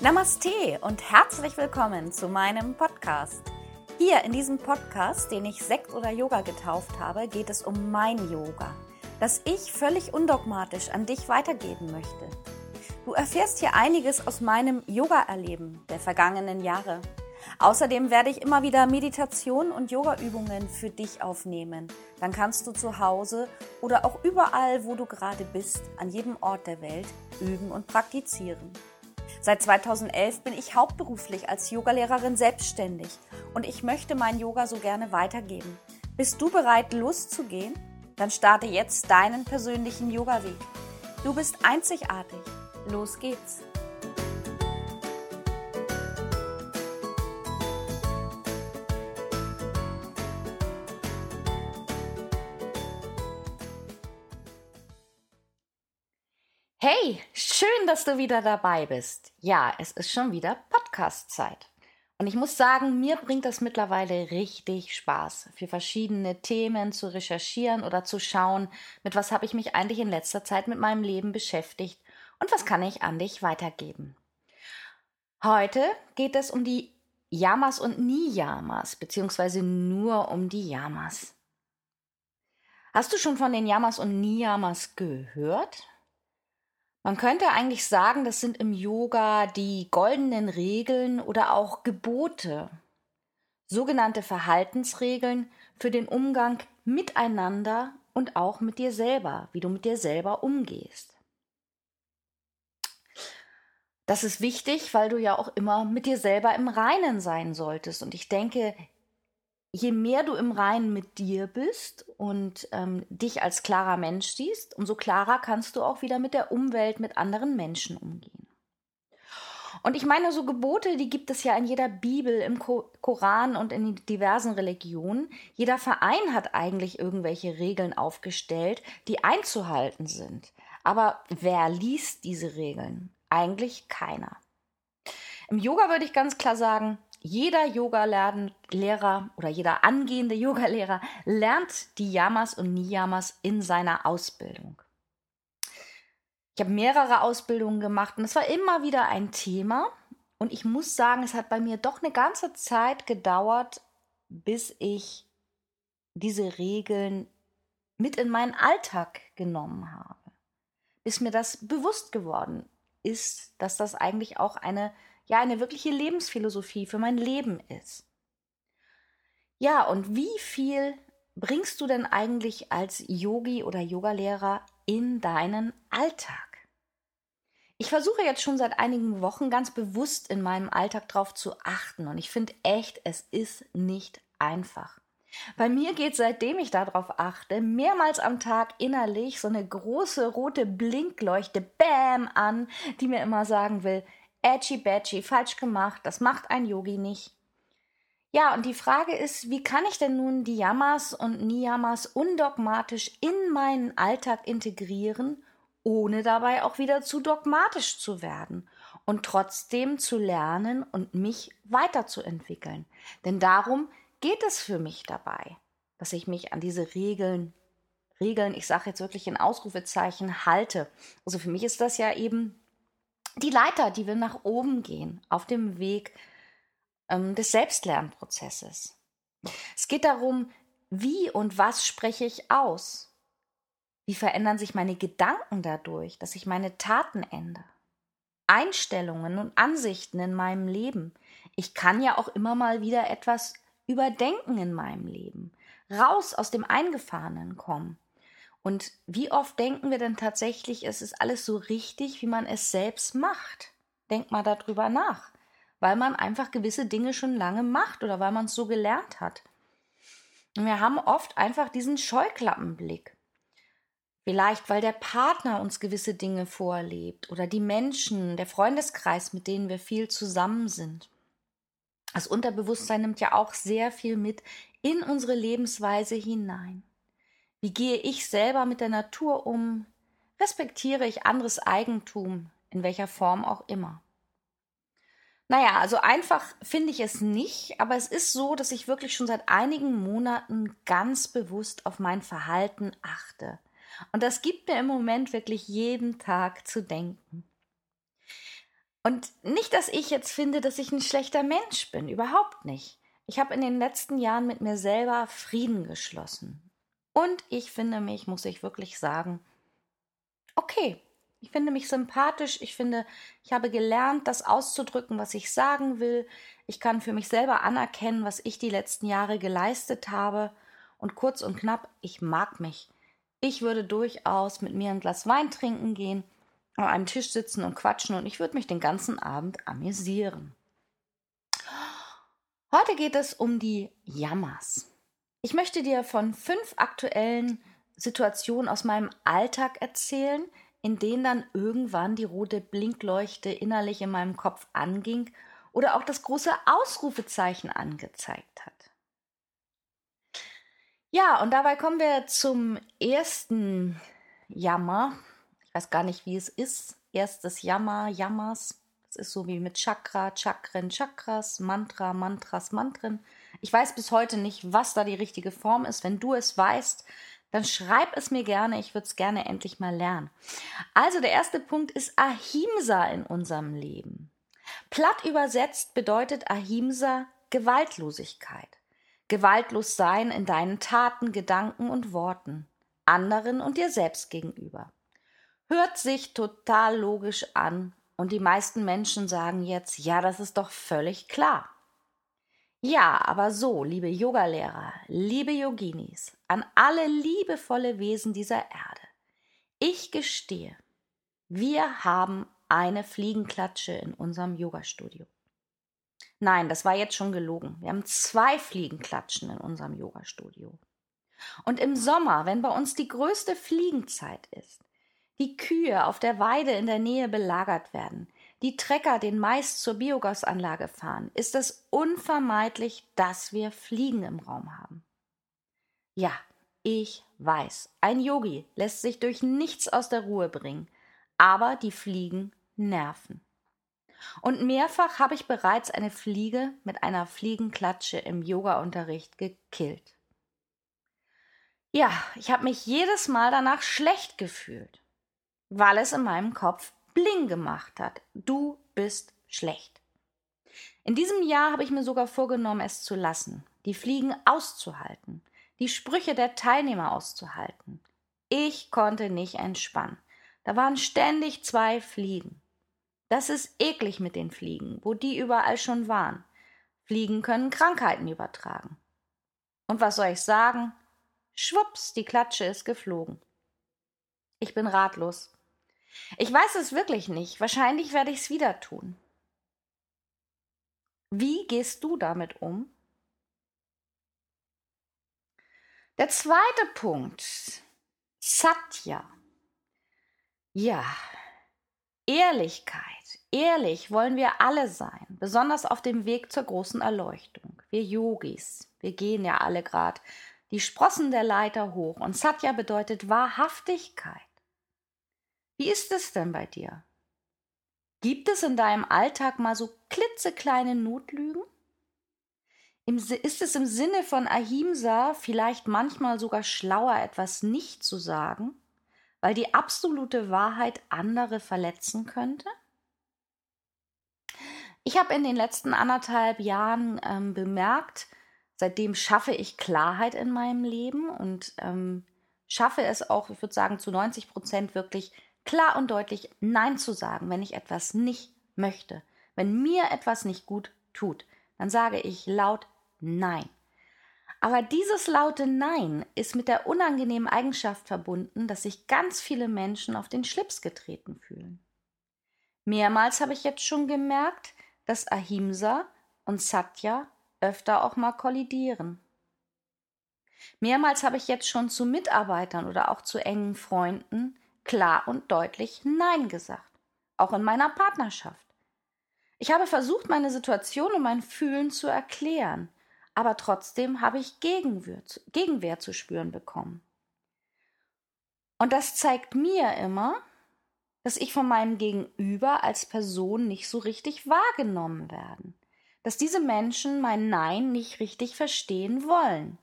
Namaste und herzlich willkommen zu meinem Podcast. Hier in diesem Podcast, den ich Sekt oder Yoga getauft habe, geht es um mein Yoga, das ich völlig undogmatisch an dich weitergeben möchte. Du erfährst hier einiges aus meinem Yoga-Erleben der vergangenen Jahre. Außerdem werde ich immer wieder Meditation und Yoga-Übungen für dich aufnehmen. Dann kannst du zu Hause oder auch überall, wo du gerade bist, an jedem Ort der Welt üben und praktizieren. Seit 2011 bin ich hauptberuflich als Yogalehrerin selbstständig und ich möchte mein Yoga so gerne weitergeben. Bist du bereit, loszugehen? Dann starte jetzt deinen persönlichen Yoga-Weg. Du bist einzigartig. Los geht's! Hey, schön, dass du wieder dabei bist. Ja, es ist schon wieder Podcast-Zeit. Und ich muss sagen, mir bringt das mittlerweile richtig Spaß, für verschiedene Themen zu recherchieren oder zu schauen, mit was habe ich mich eigentlich in letzter Zeit mit meinem Leben beschäftigt und was kann ich an dich weitergeben. Heute geht es um die Yamas und Niyamas, beziehungsweise nur um die Yamas. Hast du schon von den Yamas und Niyamas gehört? Man könnte eigentlich sagen, das sind im Yoga die goldenen Regeln oder auch Gebote, sogenannte Verhaltensregeln für den Umgang miteinander und auch mit dir selber, wie du mit dir selber umgehst. Das ist wichtig, weil du ja auch immer mit dir selber im Reinen sein solltest. Und ich denke, je mehr du im Reinen mit dir bist und ähm, dich als klarer Mensch siehst, umso klarer kannst du auch wieder mit der Umwelt, mit anderen Menschen umgehen. Und ich meine, so Gebote, die gibt es ja in jeder Bibel, im Koran und in diversen Religionen. Jeder Verein hat eigentlich irgendwelche Regeln aufgestellt, die einzuhalten sind. Aber wer liest diese Regeln? Eigentlich keiner. Im Yoga würde ich ganz klar sagen, jeder Yoga-Lehrer oder jeder angehende Yogalehrer lernt die Yamas und Niyamas in seiner Ausbildung. Ich habe mehrere Ausbildungen gemacht und es war immer wieder ein Thema. Und ich muss sagen, es hat bei mir doch eine ganze Zeit gedauert, bis ich diese Regeln mit in meinen Alltag genommen habe. Bis mir das bewusst geworden ist, dass das eigentlich auch eine ja eine wirkliche Lebensphilosophie für mein Leben ist. Ja, und wie viel bringst du denn eigentlich als Yogi oder Yogalehrer in deinen Alltag? Ich versuche jetzt schon seit einigen Wochen ganz bewusst in meinem Alltag darauf zu achten und ich finde echt, es ist nicht einfach. Bei mir geht seitdem ich darauf achte, mehrmals am Tag innerlich so eine große rote Blinkleuchte Bäm an, die mir immer sagen will, Edgy Badgy, falsch gemacht, das macht ein Yogi nicht. Ja, und die Frage ist, wie kann ich denn nun die Yamas und Niyamas undogmatisch in meinen Alltag integrieren, ohne dabei auch wieder zu dogmatisch zu werden und trotzdem zu lernen und mich weiterzuentwickeln. Denn darum geht es für mich dabei, dass ich mich an diese Regeln, Regeln, ich sage jetzt wirklich in Ausrufezeichen, halte. Also für mich ist das ja eben die Leiter, die wir nach oben gehen, auf dem Weg ähm, des Selbstlernprozesses. Es geht darum, wie und was spreche ich aus? Wie verändern sich meine Gedanken dadurch, dass sich meine Taten ändern? Einstellungen und Ansichten in meinem Leben. Ich kann ja auch immer mal wieder etwas überdenken in meinem Leben. Raus aus dem Eingefahrenen kommen. Und wie oft denken wir denn tatsächlich, es ist alles so richtig, wie man es selbst macht? Denk mal darüber nach, weil man einfach gewisse Dinge schon lange macht oder weil man es so gelernt hat. Und wir haben oft einfach diesen Scheuklappenblick. Vielleicht, weil der Partner uns gewisse Dinge vorlebt oder die Menschen, der Freundeskreis, mit denen wir viel zusammen sind. Das Unterbewusstsein nimmt ja auch sehr viel mit in unsere Lebensweise hinein. Wie gehe ich selber mit der Natur um? Respektiere ich anderes Eigentum, in welcher Form auch immer? Naja, also einfach finde ich es nicht, aber es ist so, dass ich wirklich schon seit einigen Monaten ganz bewusst auf mein Verhalten achte. Und das gibt mir im Moment wirklich jeden Tag zu denken. Und nicht, dass ich jetzt finde, dass ich ein schlechter Mensch bin, überhaupt nicht. Ich habe in den letzten Jahren mit mir selber Frieden geschlossen. Und ich finde mich, muss ich wirklich sagen, okay. Ich finde mich sympathisch. Ich finde, ich habe gelernt, das auszudrücken, was ich sagen will. Ich kann für mich selber anerkennen, was ich die letzten Jahre geleistet habe. Und kurz und knapp, ich mag mich. Ich würde durchaus mit mir ein Glas Wein trinken gehen, an einem Tisch sitzen und quatschen und ich würde mich den ganzen Abend amüsieren. Heute geht es um die Jammers. Ich möchte dir von fünf aktuellen Situationen aus meinem Alltag erzählen, in denen dann irgendwann die rote Blinkleuchte innerlich in meinem Kopf anging oder auch das große Ausrufezeichen angezeigt hat. Ja, und dabei kommen wir zum ersten Jammer. Ich weiß gar nicht, wie es ist. Erstes Jammer, Jammers. Das ist so wie mit Chakra, Chakren, Chakras, Mantra, Mantras, Mantren. Ich weiß bis heute nicht, was da die richtige Form ist. Wenn du es weißt, dann schreib es mir gerne. Ich würde es gerne endlich mal lernen. Also der erste Punkt ist Ahimsa in unserem Leben. Platt übersetzt bedeutet Ahimsa Gewaltlosigkeit. Gewaltlos sein in deinen Taten, Gedanken und Worten, anderen und dir selbst gegenüber. Hört sich total logisch an und die meisten Menschen sagen jetzt, ja, das ist doch völlig klar. Ja, aber so, liebe Yogalehrer, liebe Yoginis, an alle liebevolle Wesen dieser Erde. Ich gestehe, wir haben eine Fliegenklatsche in unserem Yogastudio. Nein, das war jetzt schon gelogen. Wir haben zwei Fliegenklatschen in unserem Yogastudio. Und im Sommer, wenn bei uns die größte Fliegenzeit ist, die Kühe auf der Weide in der Nähe belagert werden, die Trecker den Mais zur Biogasanlage fahren, ist es unvermeidlich, dass wir Fliegen im Raum haben. Ja, ich weiß, ein Yogi lässt sich durch nichts aus der Ruhe bringen, aber die Fliegen nerven. Und mehrfach habe ich bereits eine Fliege mit einer Fliegenklatsche im Yoga-Unterricht gekillt. Ja, ich habe mich jedes Mal danach schlecht gefühlt, weil es in meinem Kopf bling gemacht hat. Du bist schlecht. In diesem Jahr habe ich mir sogar vorgenommen, es zu lassen, die Fliegen auszuhalten, die Sprüche der Teilnehmer auszuhalten. Ich konnte nicht entspannen. Da waren ständig zwei Fliegen. Das ist eklig mit den Fliegen, wo die überall schon waren. Fliegen können Krankheiten übertragen. Und was soll ich sagen? Schwupps, die Klatsche ist geflogen. Ich bin ratlos. Ich weiß es wirklich nicht. Wahrscheinlich werde ich es wieder tun. Wie gehst du damit um? Der zweite Punkt. Satya. Ja, Ehrlichkeit. Ehrlich wollen wir alle sein, besonders auf dem Weg zur großen Erleuchtung. Wir Yogis, wir gehen ja alle grad die Sprossen der Leiter hoch und Satya bedeutet Wahrhaftigkeit. Wie ist es denn bei dir? Gibt es in deinem Alltag mal so klitzekleine Notlügen? ist es im Sinne von Ahimsa vielleicht manchmal sogar schlauer, etwas nicht zu sagen, weil die absolute Wahrheit andere verletzen könnte? Ich habe in den letzten anderthalb Jahren ähm, bemerkt, seitdem schaffe ich Klarheit in meinem Leben und ähm, schaffe es auch, ich würde sagen, zu 90 Prozent wirklich klar und deutlich Nein zu sagen, wenn ich etwas nicht möchte. Wenn mir etwas nicht gut tut, dann sage ich laut Nein. Aber dieses laute Nein ist mit der unangenehmen Eigenschaft verbunden, dass sich ganz viele Menschen auf den Schlips getreten fühlen. Mehrmals habe ich jetzt schon gemerkt, dass Ahimsa und Satya öfter auch mal kollidieren. Mehrmals habe ich jetzt schon zu Mitarbeitern oder auch zu engen Freunden klar und deutlich Nein gesagt, auch in meiner Partnerschaft. Ich habe versucht, meine Situation und mein Fühlen zu erklären, aber trotzdem habe ich Gegenwehr, Gegenwehr zu spüren bekommen. Und das zeigt mir immer, dass ich von meinem Gegenüber als Person nicht so richtig wahrgenommen werden, dass diese Menschen mein Nein nicht richtig verstehen wollen,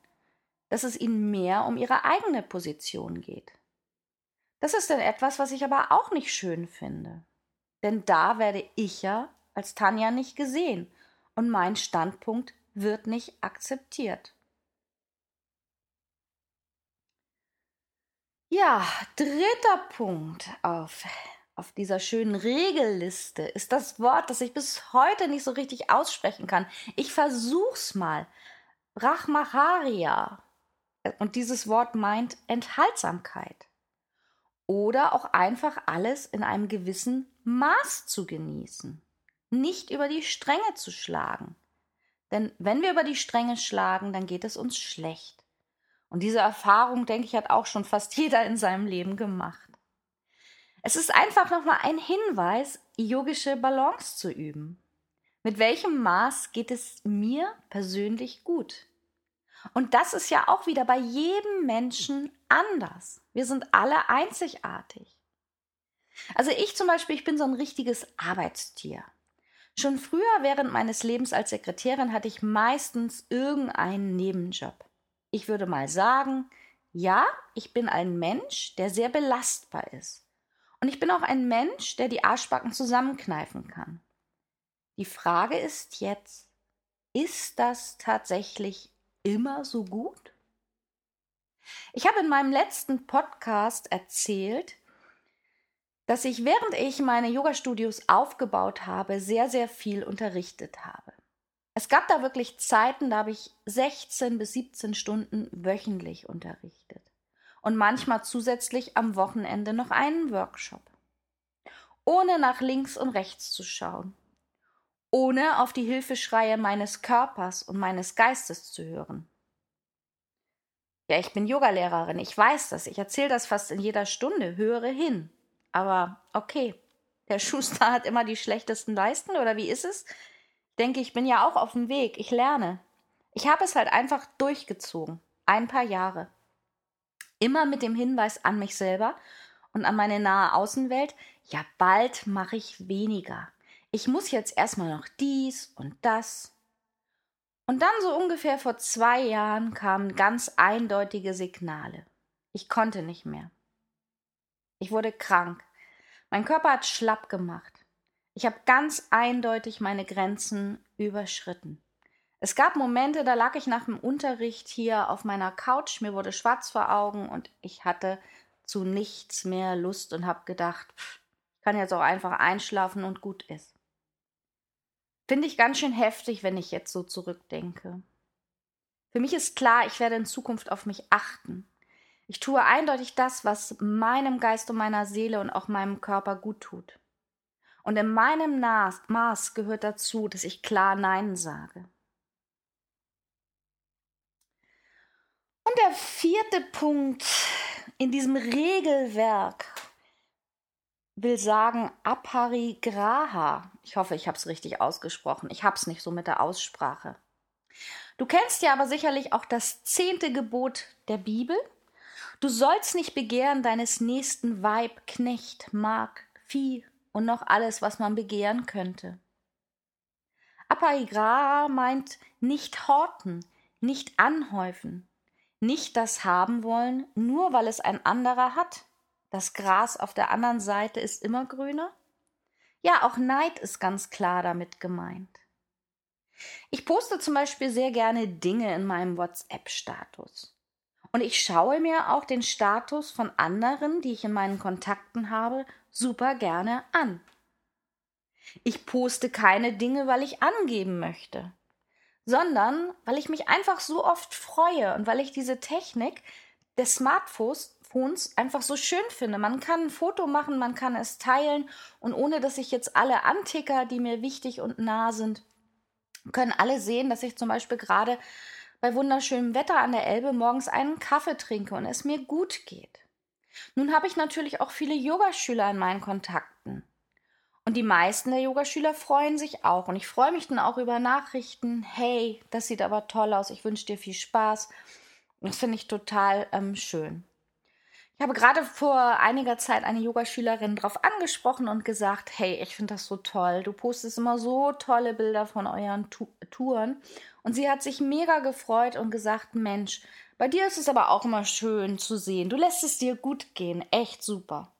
dass es ihnen mehr um ihre eigene Position geht. Das ist dann etwas, was ich aber auch nicht schön finde. Denn da werde ich ja als Tanja nicht gesehen und mein Standpunkt wird nicht akzeptiert. Ja, dritter Punkt auf, auf dieser schönen Regelliste ist das Wort, das ich bis heute nicht so richtig aussprechen kann. Ich versuch's mal. Brahmacharia. Und dieses Wort meint Enthaltsamkeit. Oder auch einfach alles in einem gewissen Maß zu genießen. Nicht über die Stränge zu schlagen. Denn wenn wir über die Stränge schlagen, dann geht es uns schlecht. Und diese Erfahrung, denke ich, hat auch schon fast jeder in seinem Leben gemacht. Es ist einfach nochmal ein Hinweis, yogische Balance zu üben. Mit welchem Maß geht es mir persönlich gut? Und das ist ja auch wieder bei jedem Menschen anders. Wir sind alle einzigartig. Also ich zum Beispiel, ich bin so ein richtiges Arbeitstier. Schon früher während meines Lebens als Sekretärin hatte ich meistens irgendeinen Nebenjob. Ich würde mal sagen, ja, ich bin ein Mensch, der sehr belastbar ist. Und ich bin auch ein Mensch, der die Arschbacken zusammenkneifen kann. Die Frage ist jetzt, ist das tatsächlich immer so gut? Ich habe in meinem letzten Podcast erzählt, dass ich, während ich meine Yoga-Studios aufgebaut habe, sehr, sehr viel unterrichtet habe. Es gab da wirklich Zeiten, da habe ich 16 bis 17 Stunden wöchentlich unterrichtet. Und manchmal zusätzlich am Wochenende noch einen Workshop. Ohne nach links und rechts zu schauen. Ohne auf die Hilfeschreie meines Körpers und meines Geistes zu hören. Ja, ich bin Yogalehrerin, ich weiß das, ich erzähle das fast in jeder Stunde, höre hin. Aber okay, der Schuster hat immer die schlechtesten Leisten, oder wie ist es? denke, ich bin ja auch auf dem Weg, ich lerne. Ich habe es halt einfach durchgezogen, ein paar Jahre. Immer mit dem Hinweis an mich selber und an meine nahe Außenwelt, ja, bald mache ich weniger. Ich muss jetzt erstmal noch dies und das. Und dann so ungefähr vor zwei Jahren kamen ganz eindeutige Signale. Ich konnte nicht mehr. Ich wurde krank. Mein Körper hat schlapp gemacht. Ich habe ganz eindeutig meine Grenzen überschritten. Es gab Momente, da lag ich nach dem Unterricht hier auf meiner Couch, mir wurde schwarz vor Augen und ich hatte zu nichts mehr Lust und habe gedacht, ich kann jetzt auch einfach einschlafen und gut ist. Finde ich ganz schön heftig, wenn ich jetzt so zurückdenke. Für mich ist klar, ich werde in Zukunft auf mich achten. Ich tue eindeutig das, was meinem Geist und meiner Seele und auch meinem Körper gut tut. Und in meinem Maß gehört dazu, dass ich klar Nein sage. Und der vierte Punkt in diesem Regelwerk will sagen Aparigraha. Ich hoffe, ich habe es richtig ausgesprochen. Ich habe es nicht so mit der Aussprache. Du kennst ja aber sicherlich auch das zehnte Gebot der Bibel. Du sollst nicht begehren deines nächsten Weib, Knecht, Mark, Vieh und noch alles, was man begehren könnte. Apaigra meint nicht horten, nicht anhäufen, nicht das haben wollen, nur weil es ein anderer hat. Das Gras auf der anderen Seite ist immer grüner. Ja, auch Neid ist ganz klar damit gemeint. Ich poste zum Beispiel sehr gerne Dinge in meinem WhatsApp-Status. Und ich schaue mir auch den Status von anderen, die ich in meinen Kontakten habe, super gerne an. Ich poste keine Dinge, weil ich angeben möchte, sondern weil ich mich einfach so oft freue und weil ich diese Technik des Smartphones einfach so schön finde. Man kann ein Foto machen, man kann es teilen und ohne dass ich jetzt alle Anticker, die mir wichtig und nah sind, können alle sehen, dass ich zum Beispiel gerade bei wunderschönem Wetter an der Elbe morgens einen Kaffee trinke und es mir gut geht. Nun habe ich natürlich auch viele Yogaschüler in meinen Kontakten. Und die meisten der Yogaschüler freuen sich auch. Und ich freue mich dann auch über Nachrichten. Hey, das sieht aber toll aus. Ich wünsche dir viel Spaß. Das finde ich total ähm, schön. Ich habe gerade vor einiger Zeit eine Yogaschülerin darauf angesprochen und gesagt, hey, ich finde das so toll. Du postest immer so tolle Bilder von euren Touren. Und sie hat sich mega gefreut und gesagt, Mensch, bei dir ist es aber auch immer schön zu sehen. Du lässt es dir gut gehen. Echt super.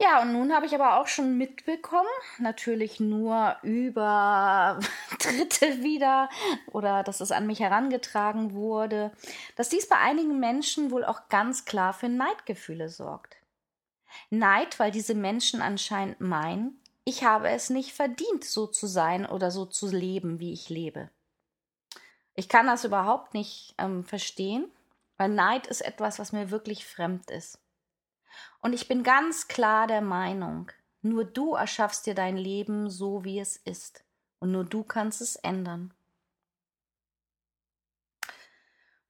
Ja, und nun habe ich aber auch schon mitbekommen, natürlich nur über Dritte wieder oder dass es an mich herangetragen wurde, dass dies bei einigen Menschen wohl auch ganz klar für Neidgefühle sorgt. Neid, weil diese Menschen anscheinend meinen, ich habe es nicht verdient, so zu sein oder so zu leben, wie ich lebe. Ich kann das überhaupt nicht ähm, verstehen, weil Neid ist etwas, was mir wirklich fremd ist. Und ich bin ganz klar der Meinung, nur du erschaffst dir dein Leben so, wie es ist. Und nur du kannst es ändern.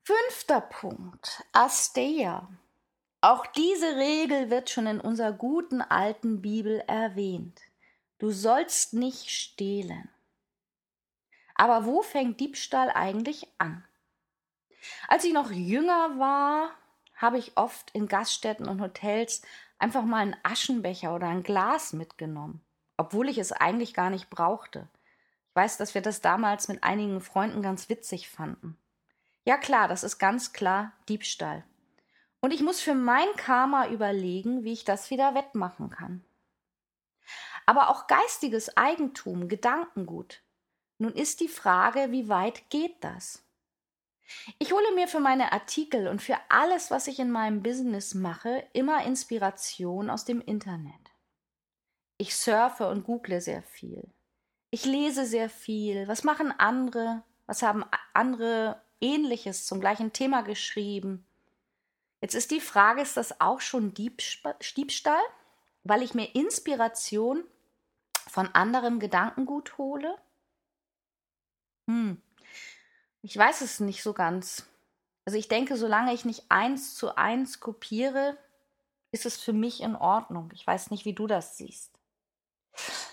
Fünfter Punkt. Asteia. Auch diese Regel wird schon in unserer guten alten Bibel erwähnt. Du sollst nicht stehlen. Aber wo fängt Diebstahl eigentlich an? Als ich noch jünger war, habe ich oft in Gaststätten und Hotels einfach mal einen Aschenbecher oder ein Glas mitgenommen, obwohl ich es eigentlich gar nicht brauchte. Ich weiß, dass wir das damals mit einigen Freunden ganz witzig fanden. Ja klar, das ist ganz klar Diebstahl. Und ich muss für mein Karma überlegen, wie ich das wieder wettmachen kann. Aber auch geistiges Eigentum, Gedankengut. Nun ist die Frage, wie weit geht das? Ich hole mir für meine Artikel und für alles, was ich in meinem Business mache, immer Inspiration aus dem Internet. Ich surfe und google sehr viel. Ich lese sehr viel. Was machen andere? Was haben andere Ähnliches zum gleichen Thema geschrieben? Jetzt ist die Frage, ist das auch schon Diebstahl? Weil ich mir Inspiration von anderem Gedankengut hole? Hm, ich weiß es nicht so ganz. Also ich denke, solange ich nicht eins zu eins kopiere, ist es für mich in Ordnung. Ich weiß nicht, wie du das siehst.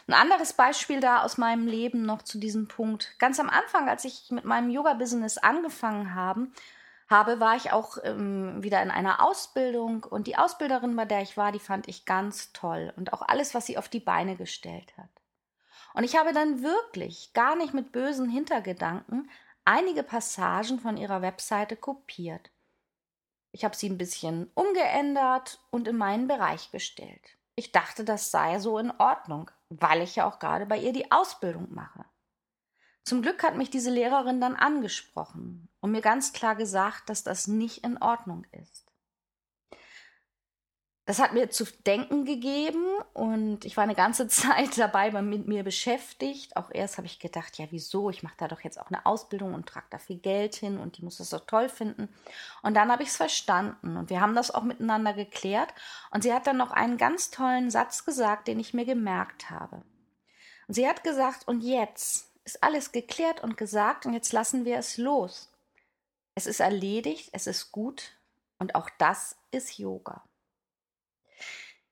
Ein anderes Beispiel da aus meinem Leben noch zu diesem Punkt. Ganz am Anfang, als ich mit meinem Yoga-Business angefangen haben, habe, war ich auch ähm, wieder in einer Ausbildung und die Ausbilderin, bei der ich war, die fand ich ganz toll und auch alles, was sie auf die Beine gestellt hat. Und ich habe dann wirklich gar nicht mit bösen Hintergedanken einige Passagen von ihrer Webseite kopiert. Ich habe sie ein bisschen umgeändert und in meinen Bereich gestellt. Ich dachte, das sei so in Ordnung, weil ich ja auch gerade bei ihr die Ausbildung mache. Zum Glück hat mich diese Lehrerin dann angesprochen und mir ganz klar gesagt, dass das nicht in Ordnung ist. Das hat mir zu denken gegeben und ich war eine ganze Zeit dabei mit mir beschäftigt. Auch erst habe ich gedacht, ja, wieso? Ich mache da doch jetzt auch eine Ausbildung und trage da viel Geld hin und die muss das doch toll finden. Und dann habe ich es verstanden und wir haben das auch miteinander geklärt. Und sie hat dann noch einen ganz tollen Satz gesagt, den ich mir gemerkt habe. Und sie hat gesagt, und jetzt ist alles geklärt und gesagt und jetzt lassen wir es los. Es ist erledigt, es ist gut und auch das ist Yoga.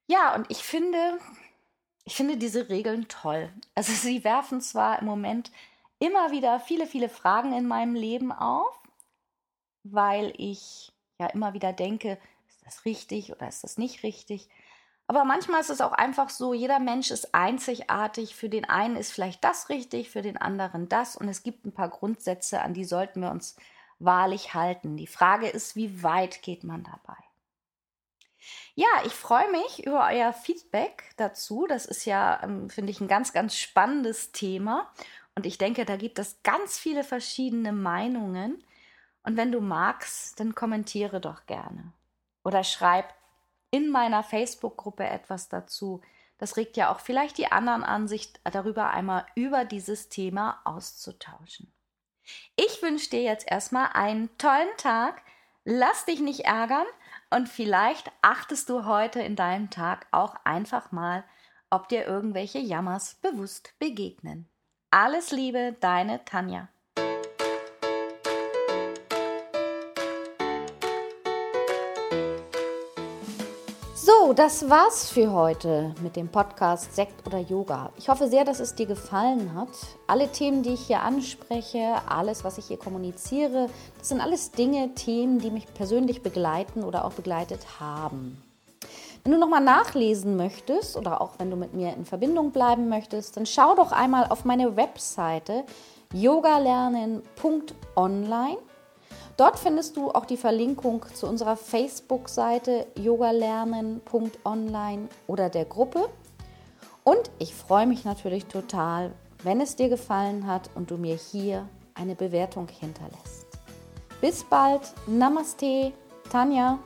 Ja, und ich finde, ich finde diese Regeln toll. Also sie werfen zwar im Moment immer wieder viele, viele Fragen in meinem Leben auf, weil ich ja immer wieder denke, ist das richtig oder ist das nicht richtig? Aber manchmal ist es auch einfach so, jeder Mensch ist einzigartig. Für den einen ist vielleicht das richtig, für den anderen das. Und es gibt ein paar Grundsätze, an die sollten wir uns wahrlich halten. Die Frage ist, wie weit geht man dabei? Ja, ich freue mich über euer Feedback dazu. Das ist ja, ähm, finde ich, ein ganz, ganz spannendes Thema. Und ich denke, da gibt es ganz viele verschiedene Meinungen. Und wenn du magst, dann kommentiere doch gerne. Oder schreib in meiner Facebook-Gruppe etwas dazu. Das regt ja auch vielleicht die anderen an, sich darüber einmal über dieses Thema auszutauschen. Ich wünsche dir jetzt erstmal einen tollen Tag. Lass dich nicht ärgern und vielleicht achtest du heute in deinem Tag auch einfach mal, ob dir irgendwelche Jammers bewusst begegnen. Alles Liebe, deine Tanja. Das war's für heute mit dem Podcast Sekt oder Yoga. Ich hoffe sehr, dass es dir gefallen hat. Alle Themen, die ich hier anspreche, alles, was ich hier kommuniziere, das sind alles Dinge, Themen, die mich persönlich begleiten oder auch begleitet haben. Wenn du nochmal nachlesen möchtest oder auch wenn du mit mir in Verbindung bleiben möchtest, dann schau doch einmal auf meine Webseite yogalernen.online Dort findest du auch die Verlinkung zu unserer Facebook-Seite yogalernen.online oder der Gruppe. Und ich freue mich natürlich total, wenn es dir gefallen hat und du mir hier eine Bewertung hinterlässt. Bis bald. Namaste, Tanja.